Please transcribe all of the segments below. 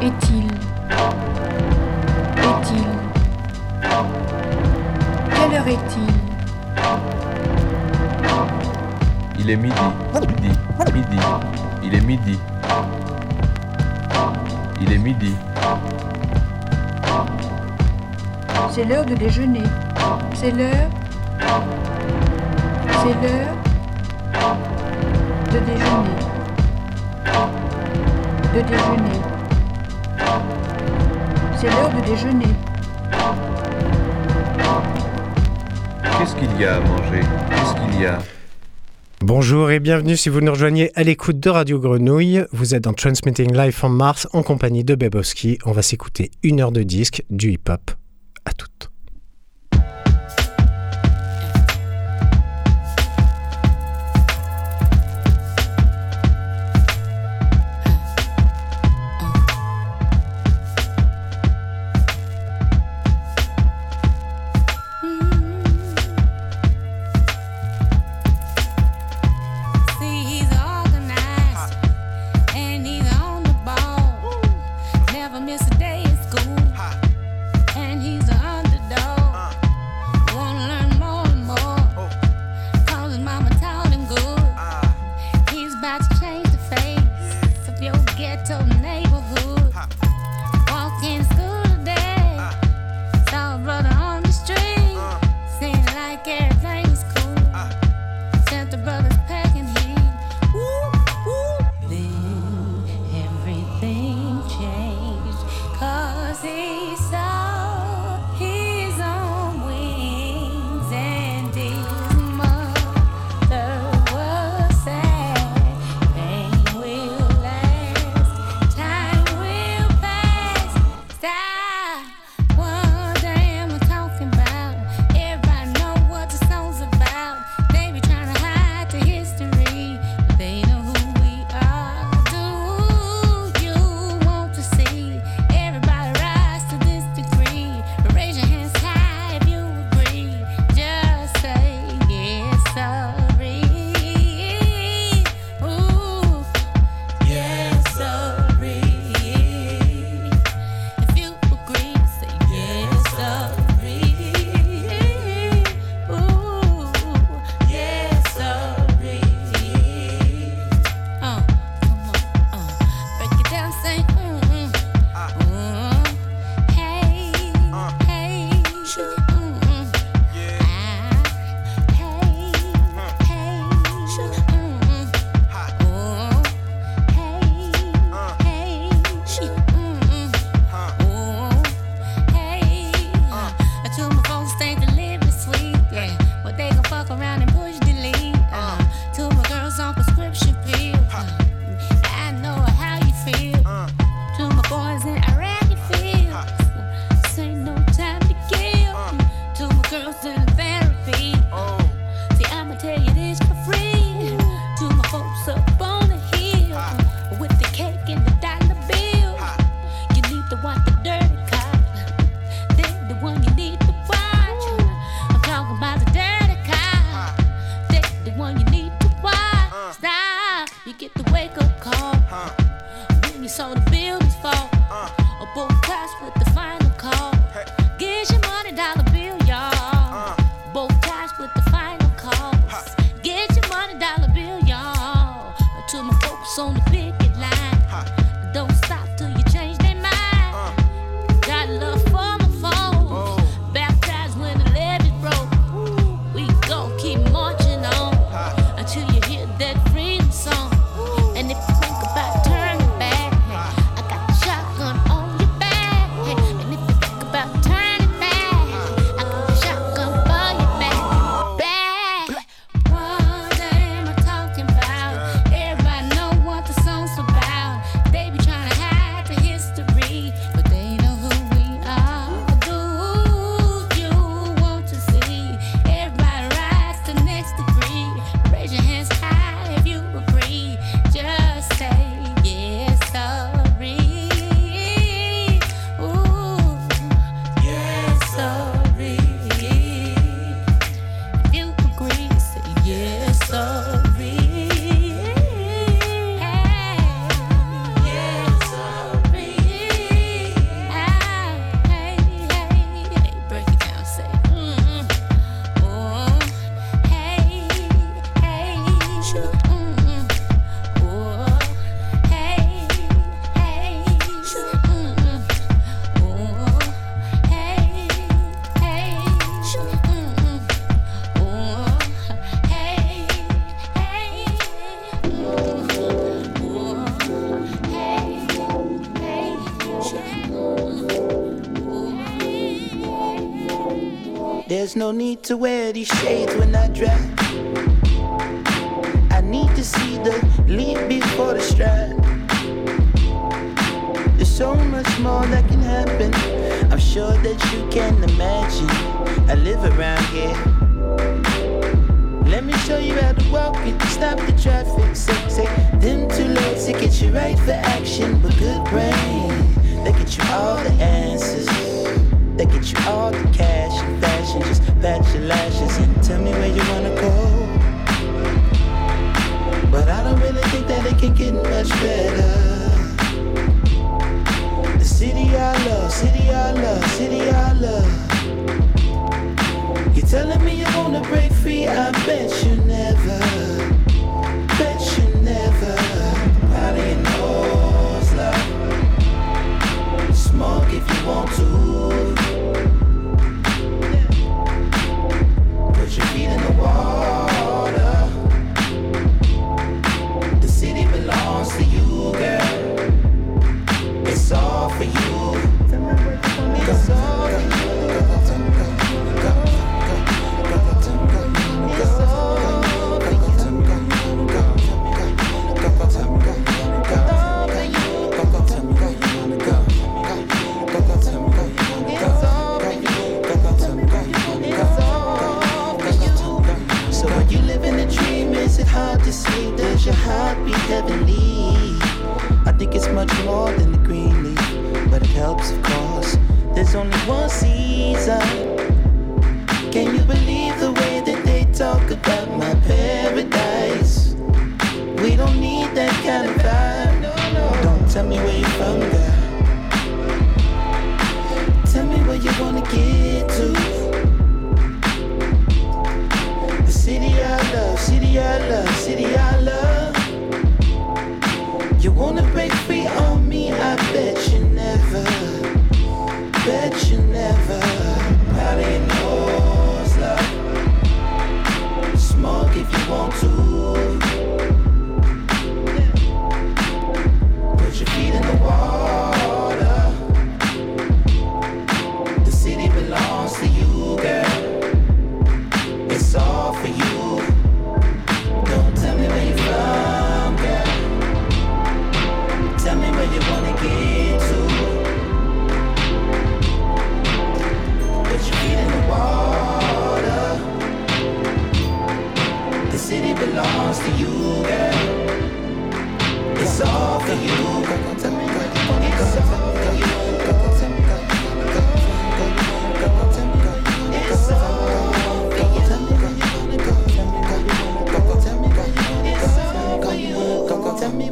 Est-il Est-il Quelle heure est-il Il est midi, midi, midi. Il est midi. Il est midi. C'est l'heure de déjeuner. C'est l'heure. C'est l'heure de déjeuner. De déjeuner. C'est l'heure du déjeuner. Qu'est-ce qu'il y a à manger? Qu'est-ce qu'il y a? Bonjour et bienvenue si vous nous rejoignez à l'écoute de Radio Grenouille. Vous êtes dans Transmitting Live en mars en compagnie de Bebowski. On va s'écouter une heure de disque, du hip-hop. À toutes. No need to wear these shades when I drive. I need to see the leap before the stride. There's so much more that can happen. I'm sure that you can imagine. I live around here. Let me show you how to walk it, stop the traffic. Say, say, them two legs to get you right for action, but good brain. They get you all the answers. They get you all the cash pat your lashes and tell me where you wanna go. But I don't really think that it can get much better. The city I love, city I love, city I love. You're telling me you wanna break free, I bet you never.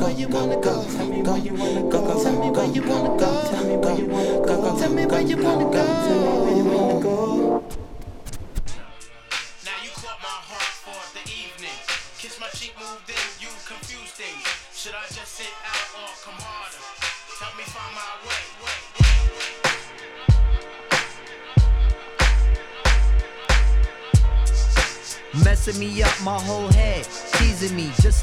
Where you wanna go. Tell me where you wanna go. Tell me where you wanna go. Tell me where you wanna go. Tell me where you wanna go.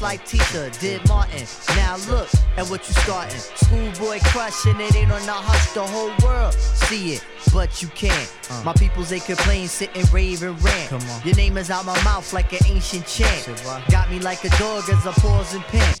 Just like Tita did Martin. Now look at what you starting. Schoolboy crushing it ain't on the hush, the whole world see it, but you can't. My peoples they complain, sit and rave and rant. Your name is out my mouth like an ancient chant. Got me like a dog as I pause and pant.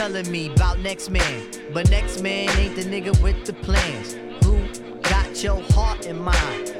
Telling me about next man, but next man ain't the nigga with the plans. Who got your heart in mind.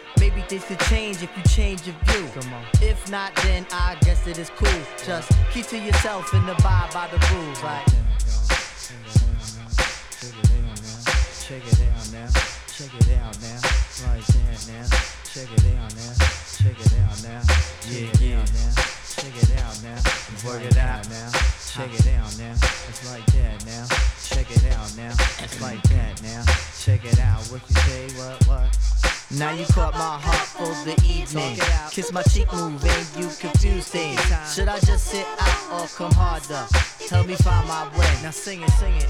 Maybe things could change if you change your view. Come on. If not, then I guess it is cool. Just keep to yourself and abide by the rules. Like, Check it out now. Check it out now. Right there now. Check it out now. Check it out now. Yeah, yeah. Now. Check it out now. Work it out now. Check it out now. It's like that now. Check it out now. It's like that now. Check it out. What you say? What? What? Now you caught my heart for the evening. Kiss my cheek move and you confused. Should I just sit out or come harder? Help me find my way. Now sing it, sing it.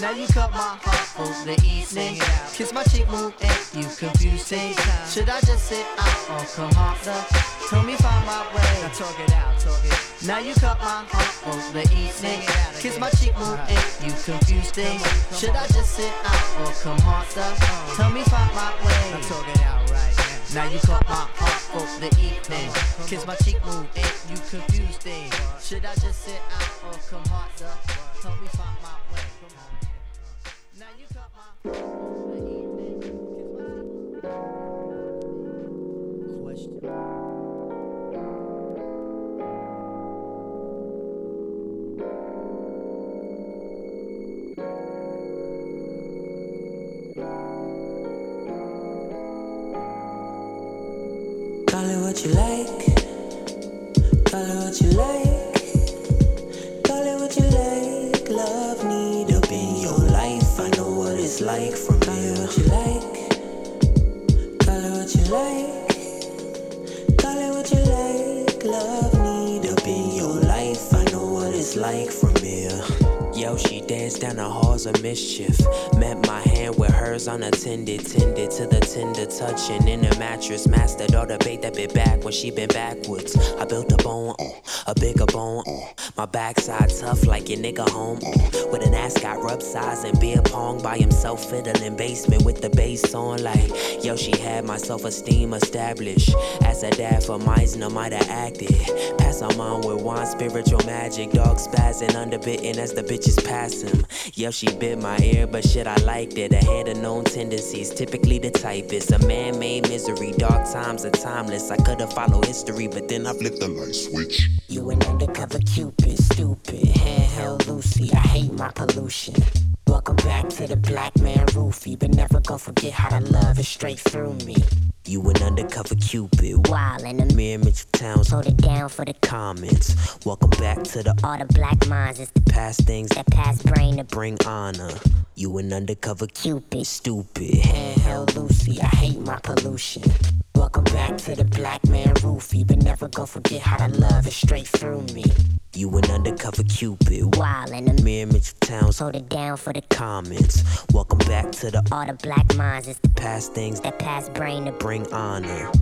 Now you caught my heart for the evening. Kiss my cheek move and you confused. Should I just sit out or come harder? Help me find my way. Now talk it out, talk it. Now you cut my heart for the evening. Kiss my cheek move and you confuse things. Should I just sit out or come harder? Tell me find my way. Now talk it out right now. Now you cut my heart for the evening. Kiss my cheek move and you confuse things. Should I just sit out or come harder? Tell me find my way. Now you caught my heart for the evening. Question. Down the halls of mischief. Met my hand with hers unattended. Tended to the tender touching in the mattress. Mastered all the bait that bit back when she been backwards. I built a bone, uh, a bigger bone. My backside tough like your nigga home. With an ass got rub size and beer pong by himself fiddling basement with the bass on. Like, yo, she had my self esteem established. As a dad for Meisner might have acted. Pass on mom with wine, spiritual magic. Dog spazzing, underbitten as the bitches pass him. Yo, she bit my ear, but shit, I liked it. Ahead of known tendencies, typically the typist. A man made misery, dark times are timeless. I could've followed history, but then I flipped the light switch. You an undercover cupid, stupid. Handheld Lucy, I hate my pollution. Welcome back to the black man roofie, but never gonna forget how to love is straight through me. You an undercover cupid, wild in the mirror of towns. Hold it down for the comments. Welcome back to the all the black minds. It's the past things that pass brain to bring honor. You an undercover cupid, stupid. Handheld Lucy, I hate my pollution. Welcome back to the black man roofie, but never gonna forget how to love is straight through me. You an undercover cupid, wild in the mirror image of towns. Hold it down for the comments. Welcome back to the all the black minds. It's the past things that pass brain to bring honor.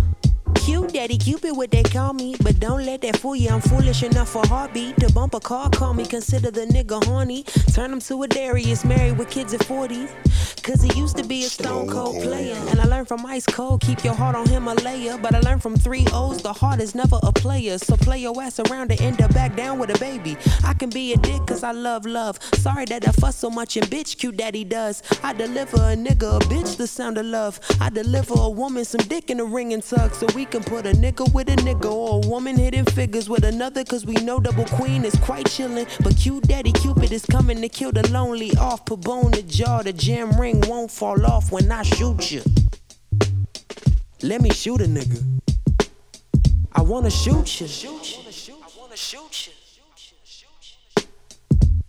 Cute daddy Cupid, what they call me. But don't let that fool you. I'm foolish enough for heartbeat. To bump a car, call me. Consider the nigga horny. Turn him to a Darius, married with kids at 40. Cause he used to be a stone cold player. And I learned from Ice Cold, keep your heart on Himalaya. But I learned from three O's, the heart is never a player. So play your ass around and end up back down with a baby. I can be a dick cause I love love. Sorry that I fuss so much and bitch, cute daddy does. I deliver a nigga a bitch the sound of love. I deliver a woman some dick in a ring and tuck. So we can put a nigga with a nigga or a woman hitting figures with another. Cause we know double queen is quite chillin'. But cute daddy Cupid is coming to kill the lonely off. Put bone the jaw, the jam ring won't fall off when I shoot you. Let me shoot a nigga. I wanna shoot you.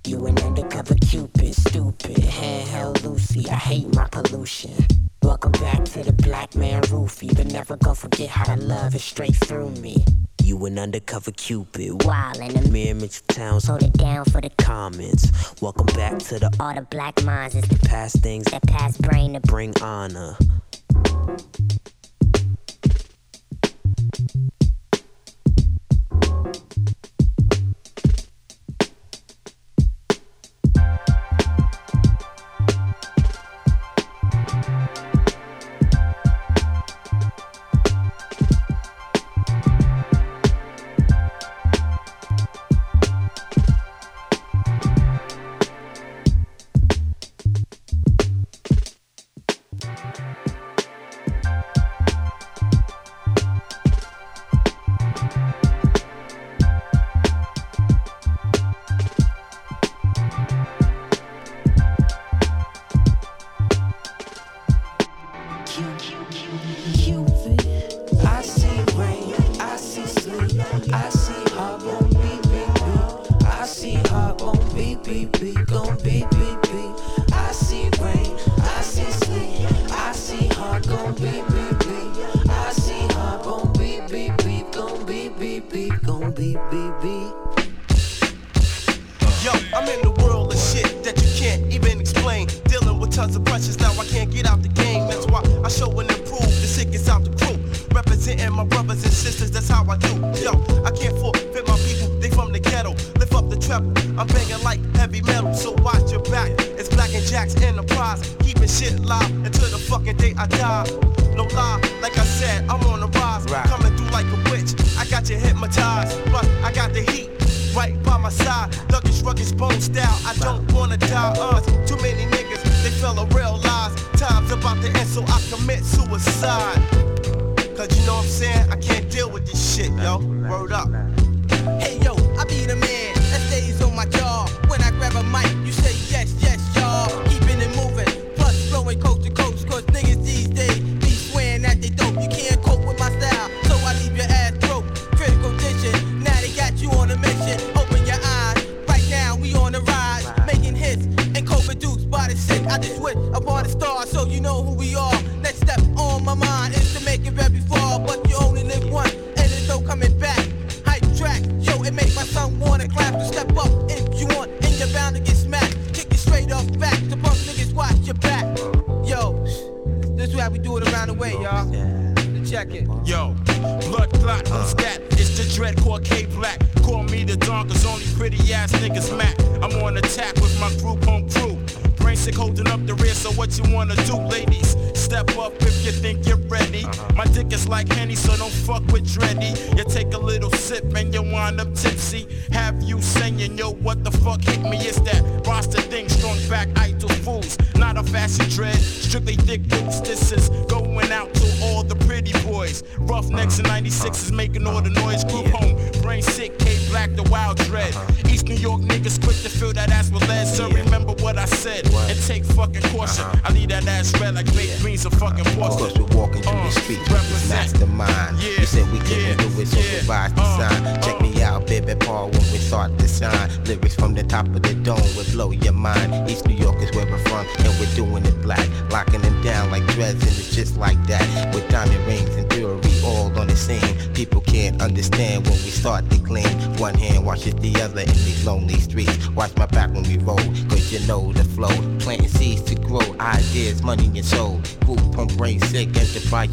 You an undercover cupid, stupid. Handheld Lucy, I hate my pollution. Welcome back to the black man roofie, but never gonna forget how to love is straight through me. You an undercover cupid, wild in the mirror image of towns. Hold it down for the comments. Welcome back to the all the black minds. It's the past things that pass brain to bring honor.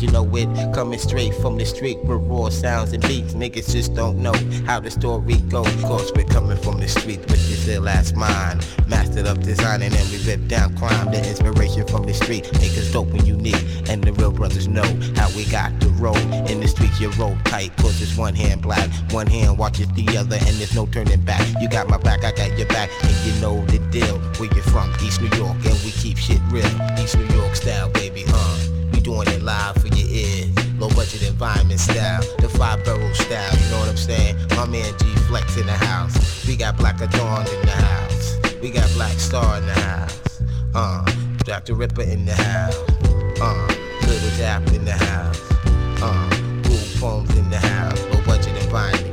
you know it. Coming straight from the street with raw sounds and beats. Niggas just don't know how the story goes. Cause we're coming from the street with this ill ass mind Mastered up designing and we rip down crime. The inspiration from the street Niggas dope and unique. And the real brothers know how we got to roll. In the streets you roll tight Cause it's one hand black. One hand watches the other And there's no turning back. You got my back, I got your back. And you know the deal Where you from, East New York And we keep shit real. East New York style, baby, huh? doing it live for your ears. Low budget environment style, the five barrel style, you know what I'm saying? My man G Flex in the house. We got Black Adorn in the house. We got Black Star in the house. Uh, Dr. Ripper in the house. Uh, Little Dap in the house. Uh, Boo Phones in the house. Low budget environment.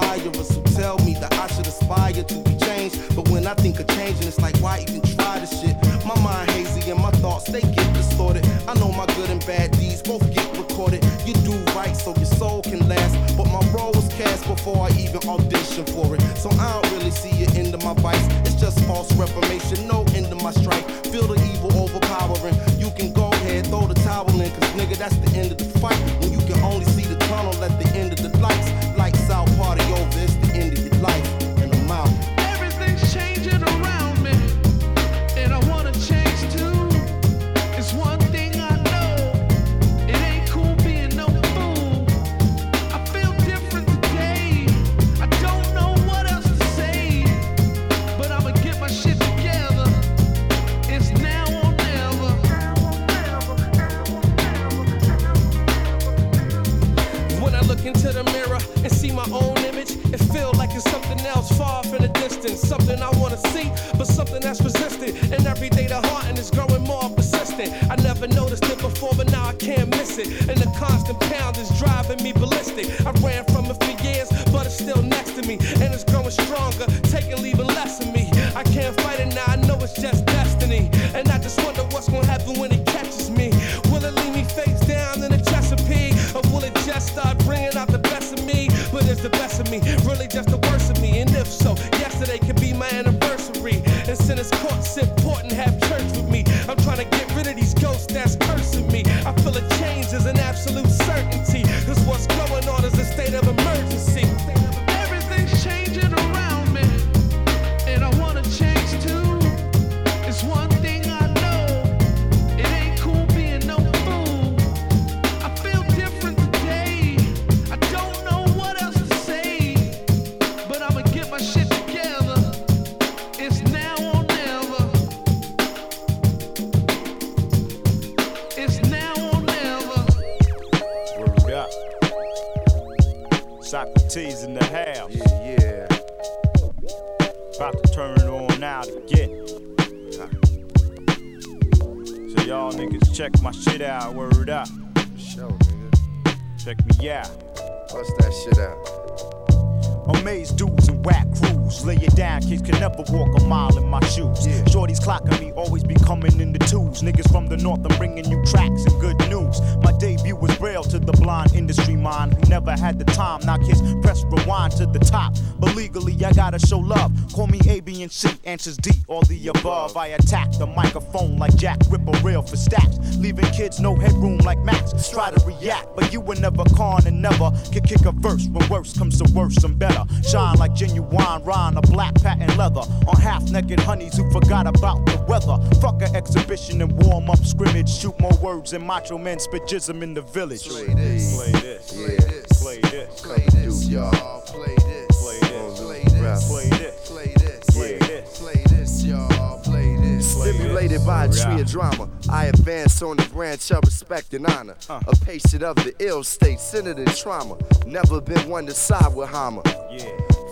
Admirers who tell me that I should aspire to be changed. But when I think of changing, it's like, why even try this shit? My mind hazy and my thoughts, they get distorted. I know my good and bad deeds both get recorded. You do right so your soul can last. But my role was cast before I even auditioned for it. So I don't really see it end of my vice. It's just false reformation, no end of my strife. Feel the evil overpowering. You can go ahead, throw the towel in, cause nigga, that's the something else far off in the distance. Something I wanna see, but something that's resistant. And every day the hearting is growing more persistent. I never noticed it before, but now I can't miss it. And the constant pound is driving me ballistic. I ran from it for years, but it's still next to me. And it's growing stronger, taking leaving less of me. I can't fight it now, I know it's just destiny. And I just wonder check my shit out. Word up. Show, nigga. Check me out. Bust that shit out. Amaze dudes and whack crews. Lay it down, kids can never walk a mile in my shoes. Shorty's clocking me, always be coming in the twos. Niggas from the north, I'm bringing you tracks and good news. My debut was braille to the blind industry mind who never had the time. Now kids press rewind to the top. But legally, I gotta show love. Call me A, B, and C, answers D, all the above. I attack the microphone like Jack Ripper, real for stacks. Leaving kids no headroom like Max. Try to react, but you were never con and never can kick a verse. When worse comes to worse, I'm better. Shine like genuine Ron, a black patent leather. On half naked honeys who forgot about the weather. Fuck a exhibition and warm up scrimmage. Shoot more words and macho men spit jism in the village. Play this. Play this. Play this. Play this. Play this, y'all. Play this. Play this. Play this. Play this. Play this. Play this. Play this, y'all. Stimulated by a tree of drama, I advance on the branch of respect and honor. A patient of the ill state, centered in trauma. Never been one to side with Hammer.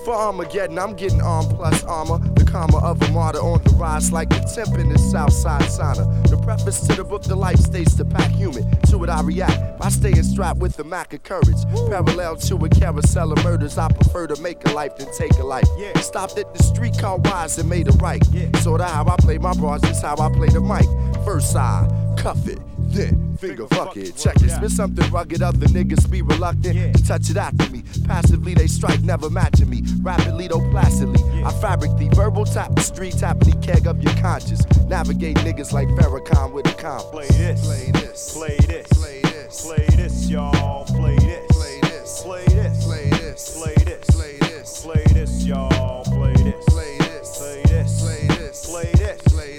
For Armageddon, I'm getting arm plus armor. The Karma of a martyr on the rise like the temp in the Southside sauna. The preface to the book, the life states to pack human. It I react by staying strapped with the Mac of courage. Parallel to a carousel of murders, I prefer to make a life than take a life. Stopped at the streetcar wise and made a right. Sorta how I play my bras, just how I play the mic. First side, cuff it. Then finger fuck it, check it. Spit something rugged, other niggas be reluctant to touch it after me. Passively they strike, never matching me. Rapidly though placidly, I fabric the verbal tapestry, tapping the keg of your conscience. Navigate niggas like Farrakhan with a compass. Play this, play this, play this, play this, play this, y'all. Play this, play this, play this, play this, play this, play this, play this, y'all. Play this, play this, play this, play this, play this,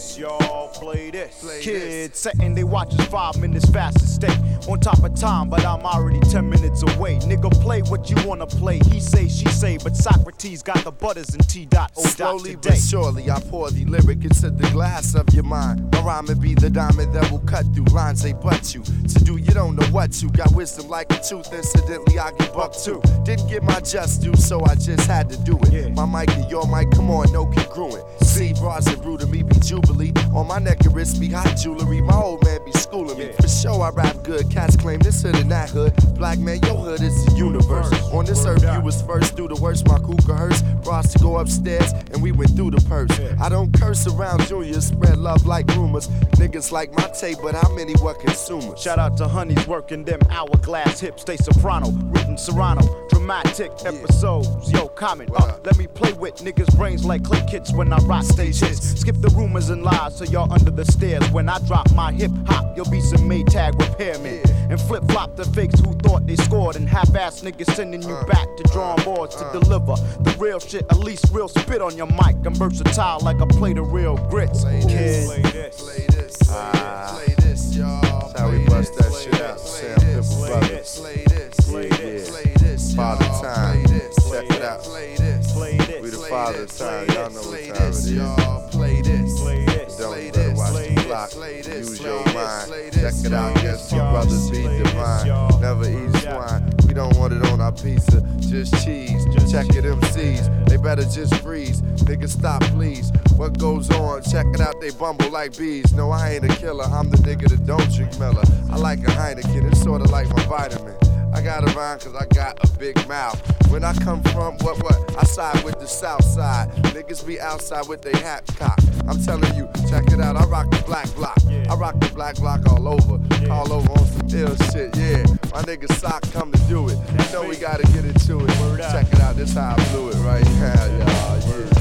play this, y'all. Play this. Kids setting they watches five minutes fast to stay on top of time, but I'm already ten minutes away. Nigga, play what you wanna play. He say, she say, but Socrates got the butters and T dot O dot Slowly today. but surely, I pour the lyric into the glass of your mind. My rhyme be the diamond that will cut through lines they butt you. To do, you don't know what you got wisdom like a tooth. Incidentally, I get bucked too. Didn't get my just due, so I just had to do it. My mic and your mic, come on, no congruent. See, bras and brew to me be On my neck and wrist be hot jewelry. My old man be schooling me. For sure, I rap good. Cats claim this hood and that hood. Black man, your hood is the universe. On this earth, you was first through the worst. My kuka hurts. Bras to go upstairs, and we went through the purse. I don't curse around juniors, spread love like rumors. Niggas like my tape, but how many were consumers? Shout out to honeys working them hourglass hips. They soprano, written serrano, dramatic episodes. Yo, comment uh, up. Let me play with niggas' brains like clay kits when I rock stage hits. Skip the rumors and lies so y'all under the stairs. When I drop my hip hop, you'll be some Maytag repairmen. And flip flop the fakes who thought they scored. And half ass niggas sending you back to drawing boards to deliver the real shit. At least real spit on your mic. I'm versatile like a plate of real grits. Kid. Play this, play this, play this, ah. y'all. That's how we bust that shit out. Sam Pimple Brothers. Play this, play this, play this, Father Time. Check it out. Play this, play this, we the father time. Y'all know what time it is. Use your mind. Check it out. Yes, my brothers be divine. Never eat swine. We don't want it on our pizza, just cheese. Check it, MCs. They better just freeze. Niggas stop, please. What goes on? Check it out. They bumble like bees. No, I ain't a killer. I'm the nigga that don't drink Miller. I like a Heineken. It's sorta like my vitamin. I got a rhyme cause I got a big mouth. When I come from, what, what? I side with the south side. Niggas be outside with they hat cock. I'm telling you, check it out. I rock the black block. I rock the black block all over. All over on some ill shit, yeah. My nigga Sock come to do it. You know we gotta get into it. Check it out, this how I blew it right now, y'all. Yeah, yeah.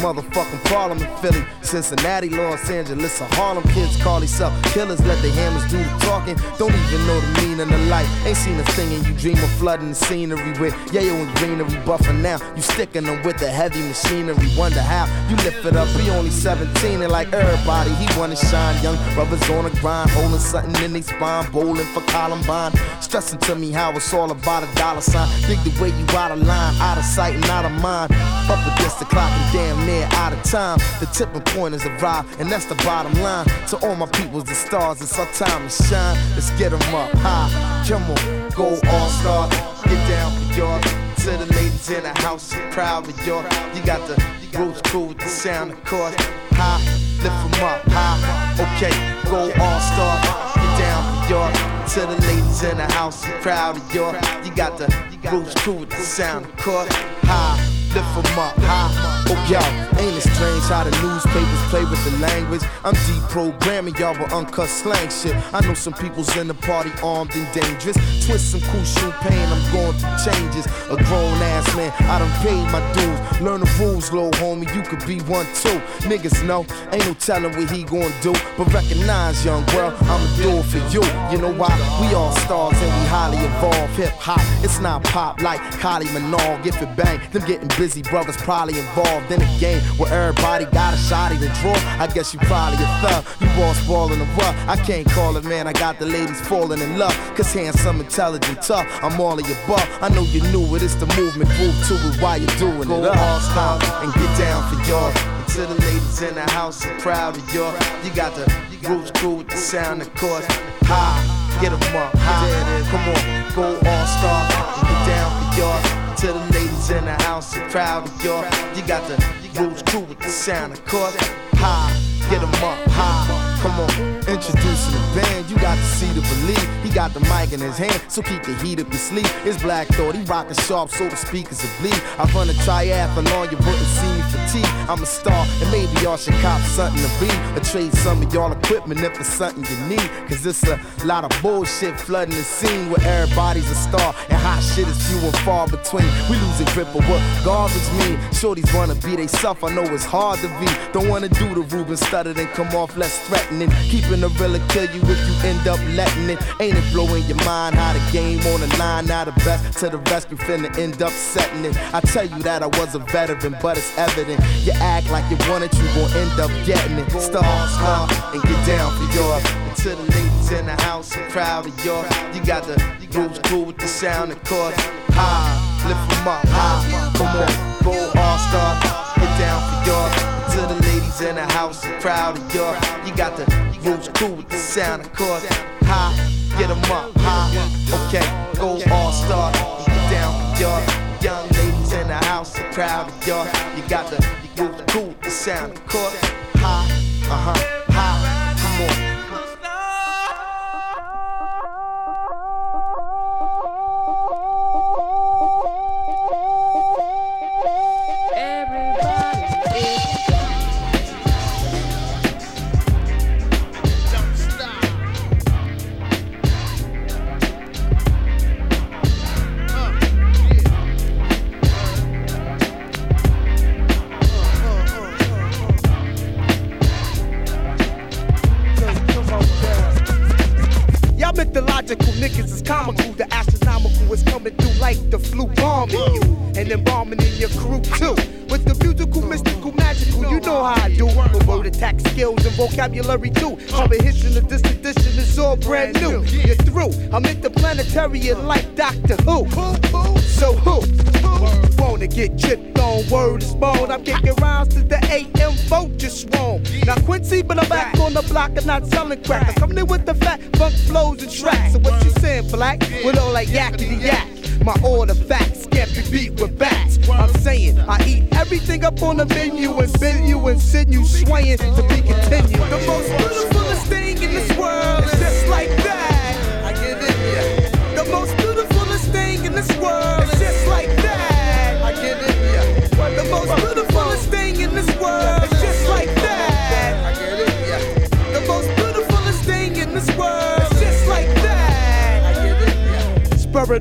Motherfucking in Philly, Cincinnati, Los Angeles, or Harlem. Kids call themselves killers, let the hammers do the talking. Don't even know the meaning of life. Ain't seen a thing and you dream of flooding the scenery with yayo and greenery buffing now. You sticking them with the heavy machinery. Wonder how you lift it up. He only 17 and like everybody, he wanna shine. Young brothers on the grind, holding something in their spine, bowling for Columbine. Stressing to me how it's all about a dollar sign. Think the way you out of line, out of sight and out of mind. Up against the clock and damn near out of time. The tipping point and that's the bottom line. To all my peoples, the stars, it's our time to shine. Let's get 'em up high. Come on, go all star. Get down for y'all. To the ladies in the house, proud of y'all. You got the roots cool with the sound, of course. High, lift 'em up high. Okay, go all star. Get down for y'all. To the ladies in the house, proud of y'all. You got the roots cool with the sound, of course. High, lift 'em up high. Oh, yo, ain't it strange how the newspapers play with the language? I'm deprogramming y'all with uncut slang shit. I know some people's in the party armed and dangerous. Twist some cool shoe pain, I'm going through changes. A grown ass man, I done paid my dues. Learn the rules, little homie, you could be one too. Niggas know, ain't no telling what he gon' do. But recognize, young girl, I'ma do it for you. You know why? We all stars and we highly evolved. Hip hop, it's not pop like Kylie Minogue. If it bang, them getting busy brothers probably involved in a game where everybody got a shot to draw. I guess you probably a thug. You all spoiling the rough. I can't call it, man. I got the ladies falling in love. Cause handsome, intelligent, tough. I'm all of your buff. I know you knew it. It's the movement. Prove to it while you're doing Go it up. all star and get down for y'all. To the ladies in the house, I'm proud of y'all. You got the roots cool with the sound, of course. High, get get 'em up. High, come on, go all star. And get down for y'all. To the ladies in the house, I'm proud of y'all. You got the roots cool with the sound, of course. High, get 'em up. High, come on. Introducing the band, you got to see to believe. He got the mic in his hand, so keep the heat up your sleeve. It's Black Thought, he rockin' sharp, so the speakers will bleed. I run a triathlon, you wouldn't see me fatigue. I'm a star, and maybe y'all should cop something to be. Or trade some of y'all equipment if it's something you need. Cause it's a lot of bullshit flooding the scene where everybody's a star, and hot shit is few and far between. We losing grip of what garbage mean. Shorties wanna be they self, I know it's hard to be. Don't wanna do the Ruben Studdard and come off less threatening. Keeping the realer kill you if you end up letting it. Ain't it blowing your mind how the game on the line? Now the best to the rescue finna end up setting it. I tell you that I was a veteran, but it's evident. You act like you want it, you gon' end up getting it. Star, star, and get down for yours. And to the ladies in the house, I'm proud of y'all. You got the rules cool with the sound, of course. High, lift 'em up, high. Come on, go all star, get down for y'all. To the ladies in the house, I'm proud of y'all. You got the rules cool with the sound, of course. High, get 'em up, high. Okay, go all star, down for y'all. Young ladies in the house, I'm proud of y'all. You got the rules cool with the sound, of course. High, uh huh, vocabulary too. Comprehension of this edition is all brand new. You're through. I'm interplanetary and like Doctor Who. So who? Wanna get chipped on word is bone. I'm kicking rounds to the AM vote just swarm. Now Quincy, but I'm back on the block and not selling crack. I'm coming in with the fat funk flows and tracks. So what you saying, black? With all like yakety yak. My order facts can't be beat with bats. I'm saying I eat everything up on the menu and bend you and send you swaying to be continued. The most beautifulest thing in this world is just like that. I it. The most beautifulest thing in this world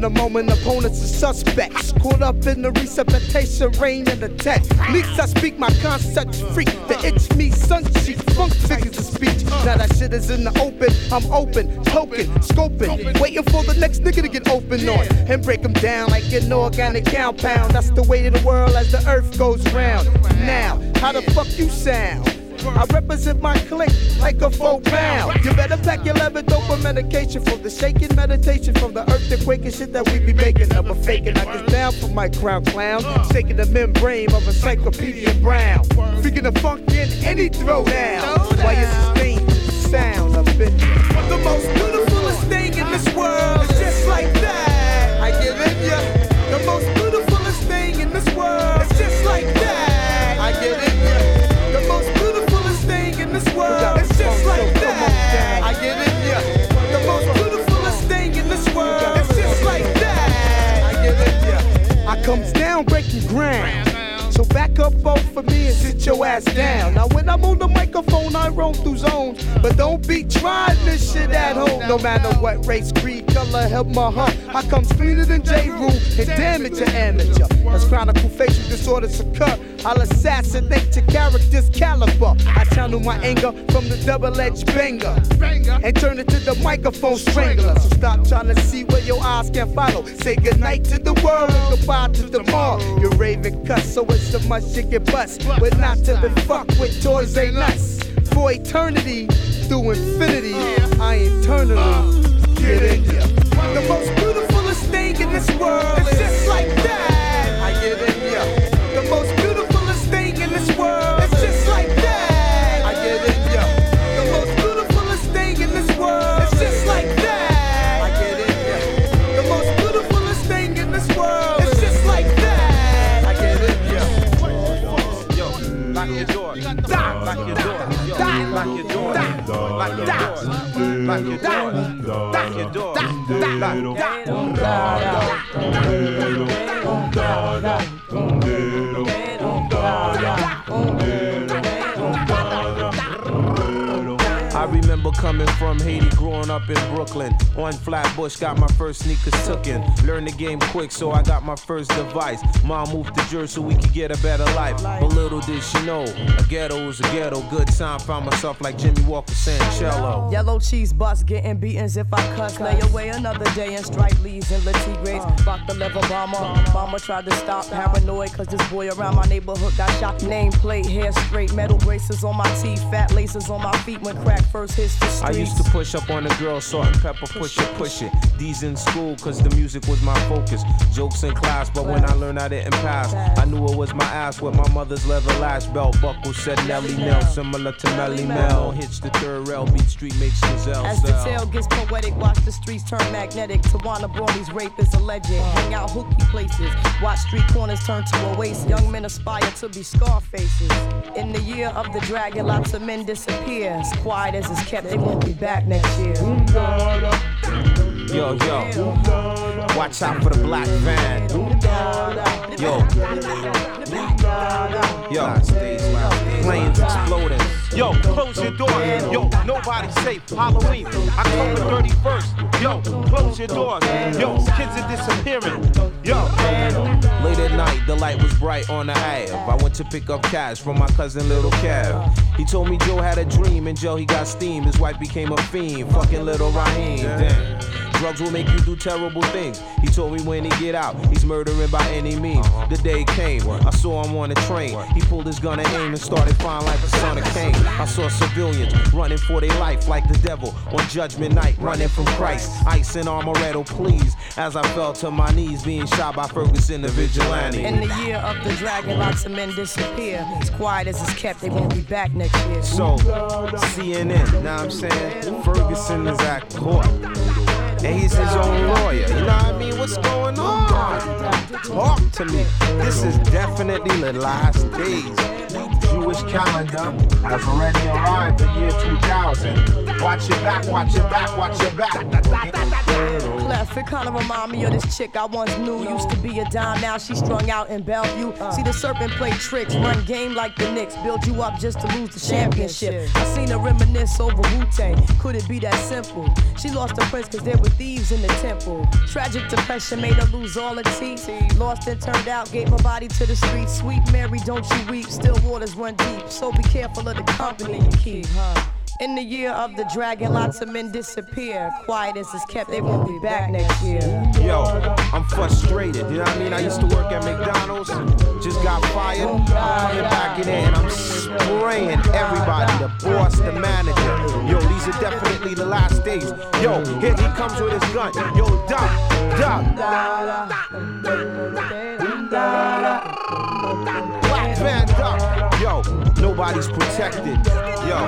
the moment, opponents are suspects. Caught up in the resuscitation, rain and attack. Leaks I speak my concept freak. The itch me, sun cheek, funk figures of speech. Now that shit is in the open, I'm open, token, scoping, waiting for the next nigga to get open on and break them down like an organic compound. That's the way of the world as the earth goes round. Now, how the fuck you sound? I represent my clique like a four pound. You better pack your leather dope for medication from the shaking meditation from the earthquake and shit that we be making. I'm a faking, I get down for my crown clown, shaking the membrane of encyclopedia brown. Freaking the funk in any throwdown. Why you sustain the sound of it? The most beautifulest thing in this world is just like that. I give it ya. The most breaking ground. So back up both for me and sit your ass down. Now when I'm on the microphone, I roam through zones. But don't be trying this shit at home. No matter what race, creed, color, help my heart. I come cleaner than J. Rule and damage your amateur. As chronicle facial disorders occur, I'll assassinate your character's caliber. I channel my anger from the double-edged banger and turn it to the microphone strangler. So stop trying to see where your eyes can follow. Say goodnight to the world and goodbye to tomorrow. You're raving cuss, so it's so much you get bust. We're not to be fucked with toys ain't us. For eternity, through infinity, I eternally get in ya. The most beautifulest thing in this world is just like that. Door. Lock your door. Lock your door. Remember coming from Haiti, growing up in Brooklyn. On Flatbush, got my first sneakers tookin'. Learned the game quick, so I got my first device. Mom moved to Jersey so we could get a better life. But little did she know, a ghetto is a ghetto. Good time, found myself like Jimmy Walker Sancello. Yellow cheese bus, getting beatings if I cuss. Lay away another day in strike leaves and Grace. Rock the uh. level bomber. Mama tried to stop, paranoid, cause this boy around my neighborhood got shot. Nameplate, hair straight, metal braces on my teeth, fat laces on my feet when crack first hits the streets. I used to push up on the girl, salt and pepper, push it, push it. These in school, cause the music was my focus. Jokes in class, but when I learned I didn't pass, I knew it was my ass with my mother's leather lash belt. Buckle said Nelly Nell, similar to Melly Mel. Hits the third rail, beat street makes Giselle As the tale gets poetic, watch the streets turn magnetic. Tawana Brawley's rape is alleged. Hang out hooky places, watch street corners turn to a waste. Young men aspire to be scar faces. In the year of the dragon, lots of men disappear. As quiet as it's kept, they won't be back next year. Yo, yo. Watch out for the black van. Yo. Yo. Planes exploding. Yo, close your door. Yo, nobody's safe. Halloween, October 31st. Yo, close your doors. Yo, kids are disappearing. Yo. Late at night, the light was bright on the Ave. I went to pick up cash from my cousin Little Kev. He told me Joe had a dream, and Joe he got steam. His wife became a fiend, fucking little Raheem. Damn. Drugs will make you do terrible things. He told me when he get out, he's murdering by any means. Uh-huh. The day came, I saw him on the train. He pulled his gun and aimed and started firing like the son of Cain. I saw civilians running for their life like the devil on Judgment Night, running from Christ. Ice and Armoretto, please. As I fell to my knees, being shot by Ferguson, the vigilante. In the year of the dragon, lots of men disappear. As quiet as it's kept, they won't be back next year. So, CNN, know what I'm saying? Ferguson is at court. And he's his own lawyer. You know what I mean? What's going on? Talk to me. This is definitely the last days. Jewish calendar has already arrived the year 2000. Watch your back, watch your back, watch your back. Clef, it kind of remind me of this chick I once knew. Used to be a dime, now she strung out in Bellevue. Uh. See the serpent play tricks, run game like the Knicks, build you up just to lose the championship. I seen her reminisce over Wu Tang. Could it be that simple? She lost her prince cause there were thieves in the temple. Tragic depression made her lose all her teeth. Lost and turned out, gave her body to the streets. Sweet Mary, don't you weep, still waters run deep. So be careful of the company you keep. In the year of the dragon, lots of men disappear. Quietness is kept, they won't be back next year. Yo, I'm frustrated. You know what I mean? I used to work at McDonald's, just got fired. I'm coming back in there and I'm spraying everybody, the boss, the manager. Yo, these are definitely the last days. Yo, here he comes with his gun. Yo, Doc, Doc. Nobody's protected. Yo,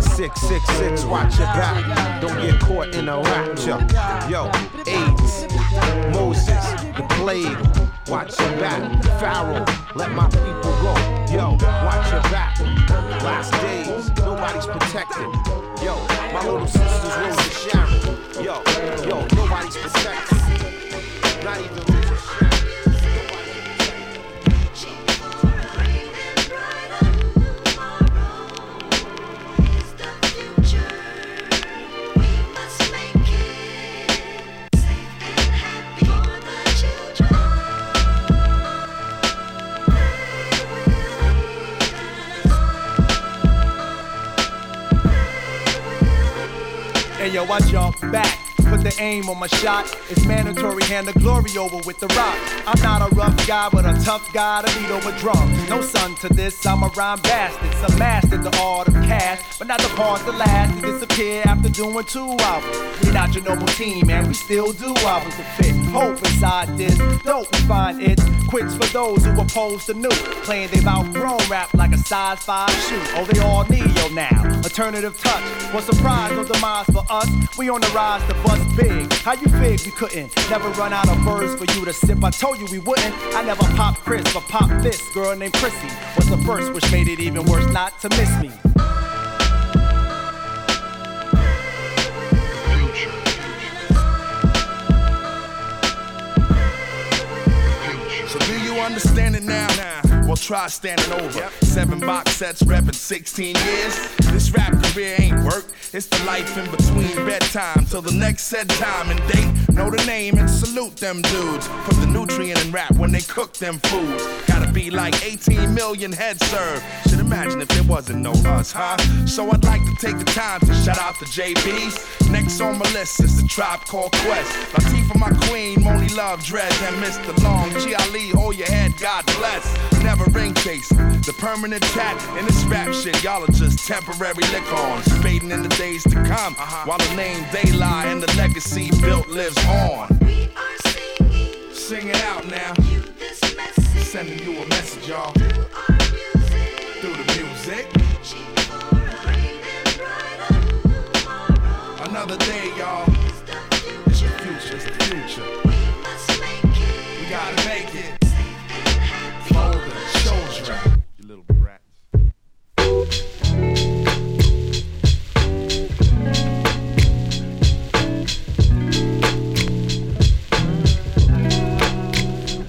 666, watch your back. Don't get caught in a rapture. Yo, AIDS, Moses, the plague. Watch your back. Pharaoh, let my people go. Yo, watch your back. Last days, nobody's protected. Yo, my little sister's room to Sharon. Yo, yo, nobody's protected. Not even Hey yo, I jump back. The aim on my shot. It's mandatory, hand the glory over with the rock. I'm not a rough guy, but a tough guy to beat over drums. No son to this, I'm a rhyme bastard. Some mastered the art of cash, but not the part to last to disappear after doing two albums. We're not your normal team, man. We still do albums to fit. Hope inside this. Dope, we find it. Quits for those who oppose the new. Playing they've outgrown rap like a size 5 shoe. Oh, they all Neo now. Alternative touch. What surprise, no demise for us. We on the rise to bust big. How you fig we couldn't? Never run out of words for you to sip. I told you we wouldn't. I never pop Chris, but pop this girl named Chrissy. Was the first, which made it even worse not to miss me. So do you understand it now? Try standing over. Seven box sets, reppin' 16 years. This rap career ain't work. It's the life in between bedtime till the next set time and date. Know the name and salute them dudes. Put the nutrient in rap when they cook them foods. Gotta be like 18 million heads served. Should imagine if there wasn't no us, huh? So I'd like to take the time to shout out the JBs. Next on my list is the Tribe Called Quest. Latifah, my queen, Monie Love, Dread, and Mr. Long. G. Ali, hold your head, God bless. Never ring chasing. The permanent tat in this rap shit, y'all are just temporary lick ons. Fading in the days to come. Uh-huh. While the name they lie and the legacy built lives on. We are singing. Sing it out now. Sending you a message, y'all. Another day, y'all. It's the future, it's the future. We gotta make it. Brat.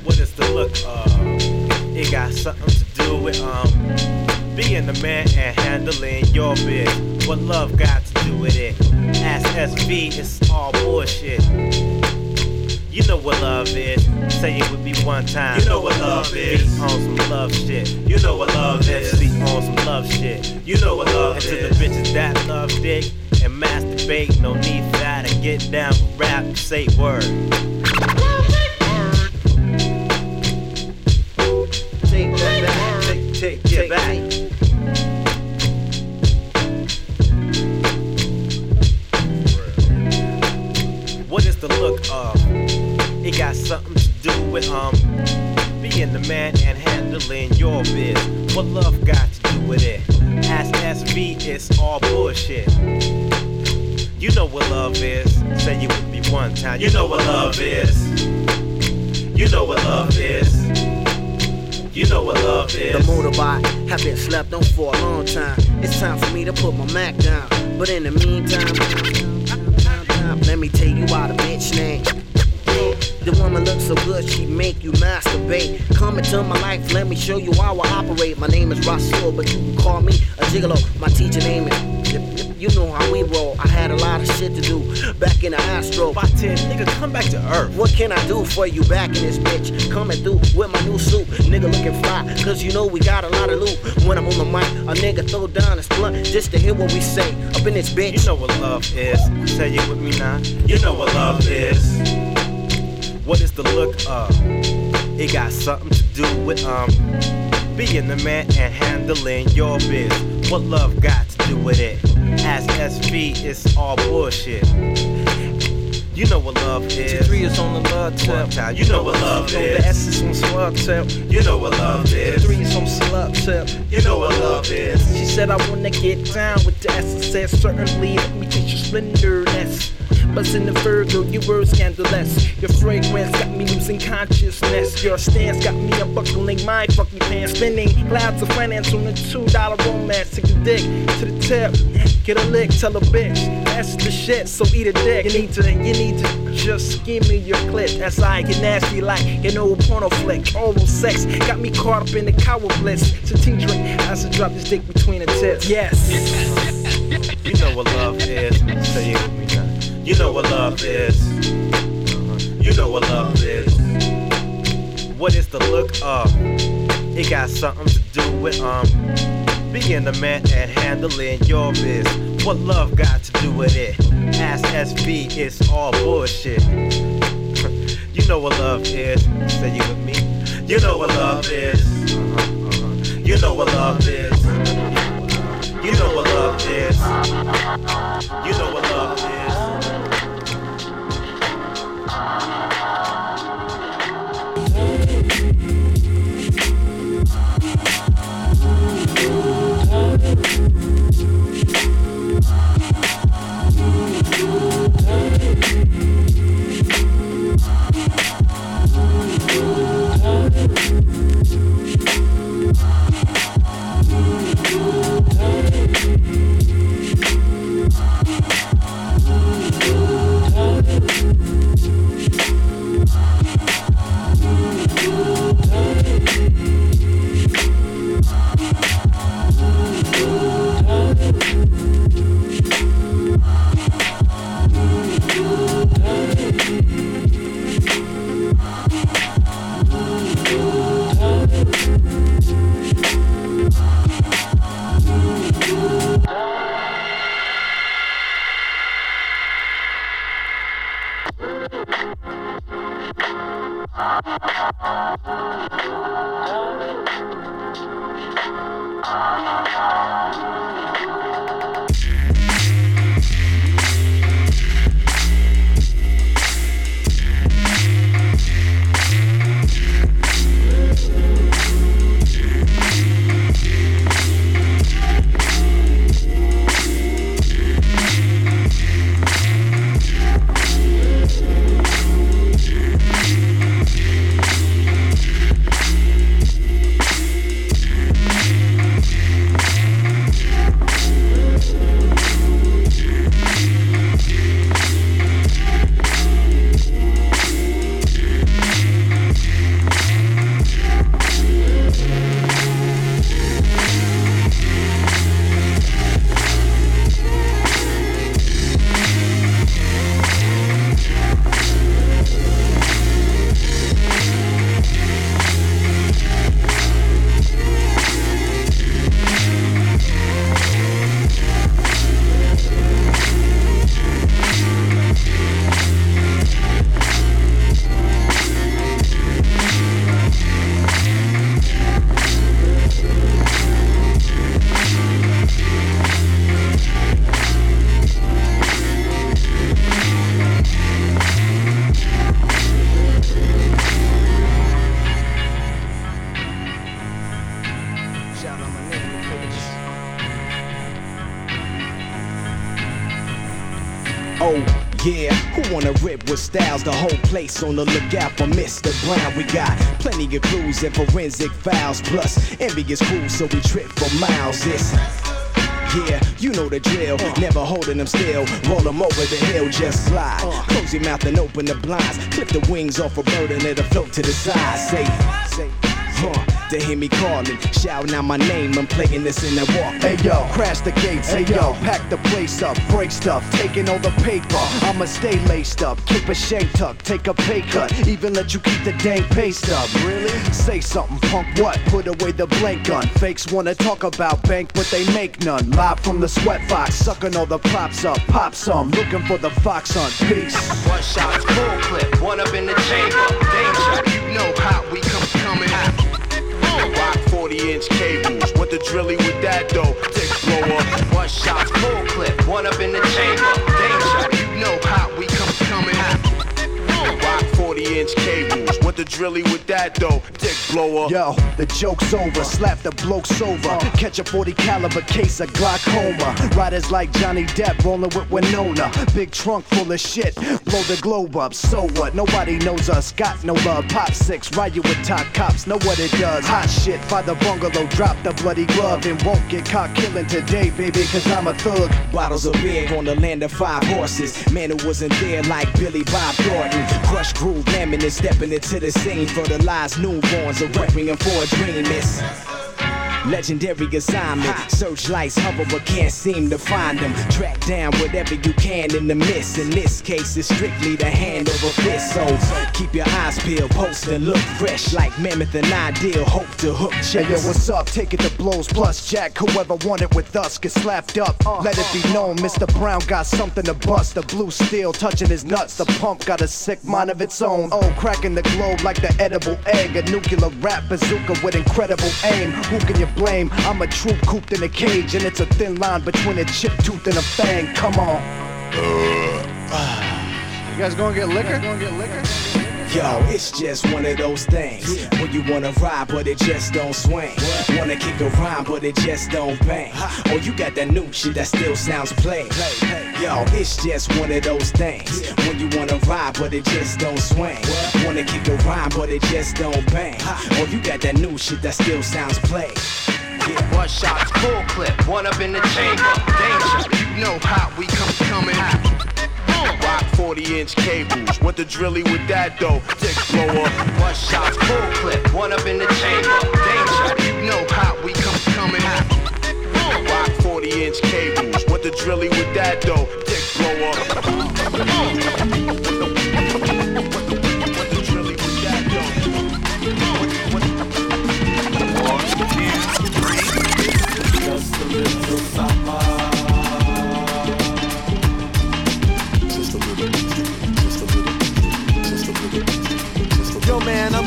What is the look of? It got something to do with um being the man and handling your biz. What love got do with it? Ask SV, it's all bullshit. You know what love is. Say it with me one time. You know what love is. Be on some love shit. You know what love is. Be on some love shit. You know what love and is. to the bitches that love dick and masturbate, no need for that. And get down rap, say word. Take that back. Take, take, take back. It got something to do with um being the man and handling your biz. What love got to do with it? Ask SV, it's all bullshit. You know what love is. Say you with me one time. You know what love is. You know what love is. You know what love is. The motorbike have been slept on for a long time. It's time for me to put my Mac down. But in the meantime, let me tell you why the bitch name. The woman looks so good, she make you masturbate. Come into my life, let me show you how I operate. My name is Rasul, but you can call me a gigolo. My teacher name is. You know how we roll. I had a lot of shit to do back in the Astro. By 10, nigga, come back to earth. What can I do for you back in this bitch? Coming through with my new suit. Nigga looking fly, cause you know we got a lot of loot. When I'm on the mic, a nigga throw down his blunt just to hear what we say. Up in this bitch. You know what love is. Say it with me now. You know what love is. What is the look of? It got something to do with um being the man and handling your biz. What love got to do with it? As SV, it's all bullshit. You know what love is. T3 is on the love tip. time, You know what love is. the S is on slug tip. You know what love is. T3 is on slug tip. You know what love is. She said I wanna get down with the S. I said certainly let me teach you splendorness. Buzz in the Virgo, you were scandalous. Your fragrance got me losing consciousness. Your stance got me unbuckling my fucking pants. Spending clouds of finance on a two dollar romance. Take the dick to the tip. Get a lick, tell a bitch. That's the shit, so eat a dick. You need to, you need to just give me your clit. That's I get nasty like an old porno flick. Oral sex got me caught up in the cower bliss. So tea drink I drop this dick between the tips. Yes. You know what love is. Me now. You know what love is. You know what love is. What is the look of? It got something to do with um being the man and handling your biz. What love got to do with it? Ask SV, it's all bullshit. you know what love is. Say you with me. You know what love is. You know what love is. You know what love is. You know what Oh, Yeah, who wanna rip with styles? The whole place on the lookout for Mr. Brown. We got plenty of clues and forensic files. Plus, envious crew, so we trip for miles. It's yeah, you know the drill. Uh. Never holding them still. Roll them over the hill, just slide. Uh. Close your mouth and open the blinds. Clip the wings off a bird and let it float to the side. Say, say, huh. They hear me calling, shouting out my name. I'm playing this in the walk. Hey yo, crash the gates. Hey yo, pack the place up, break stuff, taking all the paper. I'ma stay laced up, keep a shank tuck, take a pay cut, even let you keep the dang pay stub. Really? Say something, punk. What? Put away the blank gun. Fakes wanna talk about bank, but they make none. Live from the sweat box, sucking all the props up. Pop some, looking for the fox hunt. Peace. One shot, full clip, one up in the chamber. Danger, you know how we come coming. Rock 40 inch cables. What the drilly with that though? Dick blower. One shot, full clip, one up in the chamber. Danger, you know how we come coming. Rock 40 inch cables. What the drilly with that though? Dick blower. Yo, the joke's over. Slap the blokes over. Catch a 40 caliber case of glaucoma. Riders like Johnny Depp rolling with Winona. Big trunk full of shit. Blow the globe up. So what? Nobody knows us. Got no love. Pop six. Ride you with top cops. Know what it does. Hot shit. By the bungalow. Drop the bloody glove. And won't get caught killing today, baby. Cause I'm a thug. Bottles of beer on the land of five horses. Man who wasn't there like Billy Bob Thornton. Krush Groove, laminate, stepping into the scene. Fertilize newborns, a requiem for a dream. It's Legendary assignment. Searchlights hover but can't seem to find them. Track down whatever you can in the mist. In this case, it's strictly the hand over fist. So keep your eyes peeled, post and look fresh like Mammoth and Ideal. Hope to hook Hey yo, what's up? Take it to blows plus Jack. Whoever wanted with us get slapped up. Uh-huh. Let it be known, Mr. Brown got something to bust. The blue steel touching his nuts. The pump got a sick mind of its own. Oh, cracking the globe like the edible egg. A nuclear rap bazooka with incredible aim. Who can you blame? I'm a troop cooped in a cage, and it's a thin line between a chip tooth and a fang. Come on. Uh. You guys gonna get liquor? Gonna get liquor? Yo, it's just one of those things when you wanna ride, but it just don't swing. Wanna kick a rhyme, but it just don't bang. Or you got that new shit that still sounds plain. Yo, it's just one of those things when you wanna ride, but it just don't swing. Wanna kick a rhyme, but it just don't bang. Or you got that new shit that still sounds plain. One shot, full clip, one up in the chamber. Danger, you know how we come coming. Rock 40 inch cables. What the drilly with that though? Dick blower. One shot, full clip, one up in the chamber. Danger, you know how we come coming. Rock 40 inch cables. What the drilly with that though? Dick blower.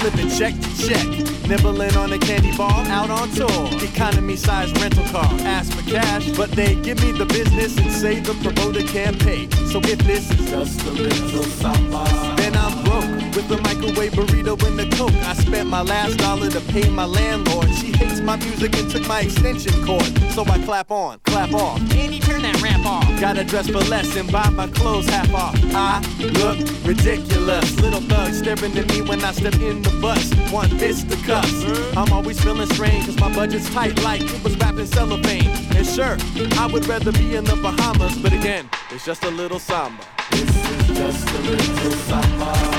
Living check to check. Nibbling on a candy bar, out on tour. Economy size rental car, ask for cash, but they give me the business and say the promoter can't pay. So if this is just a little summer, then I'm broke with a microwave burrito and a coke. I spent my last dollar to pay my landlord. She hates my music and took my extension cord, so I clap on, clap off. Andy, turn that rap off. Gotta dress for less and buy my clothes half off. I look ridiculous. Little thug staring at me when I step in the bus. One fist to cuss. I'm always feeling strange cause my budget's tight like it was wrapped in cellophane. And sure, I would rather be in the Bahamas, but again, it's just a little samba. This is just a little summer.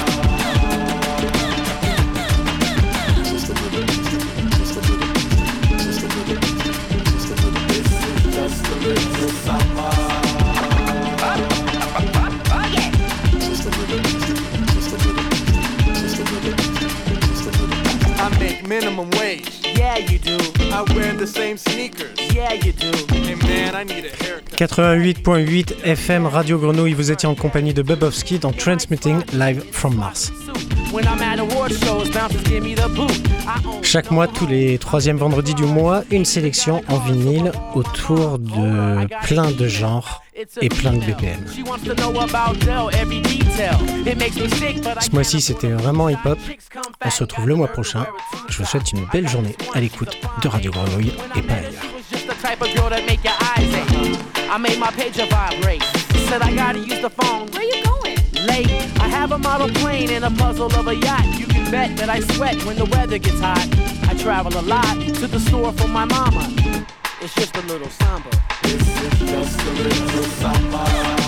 Minimum wage. Yeah, you do. I wear the same sneakers. Yeah, you do. Hey man, I need a haircut. 88.8 FM Radio Grenouille, vous étiez en compagnie de Bebowski dans Transmitting Live from Mars. Chaque mois, tous les troisièmes vendredis du mois, une sélection en vinyle autour de plein de genres et plein de BPM. Ce mois-ci, c'était vraiment hip-hop. On se retrouve le mois prochain. Je vous souhaite une belle journée à l'écoute de Radio Grenouille et pas ailleurs. late. I have a model plane and a puzzle of a yacht. You can bet that I sweat when the weather gets hot. I travel a lot to the store for my mama. It's just a little samba. It's just a little samba.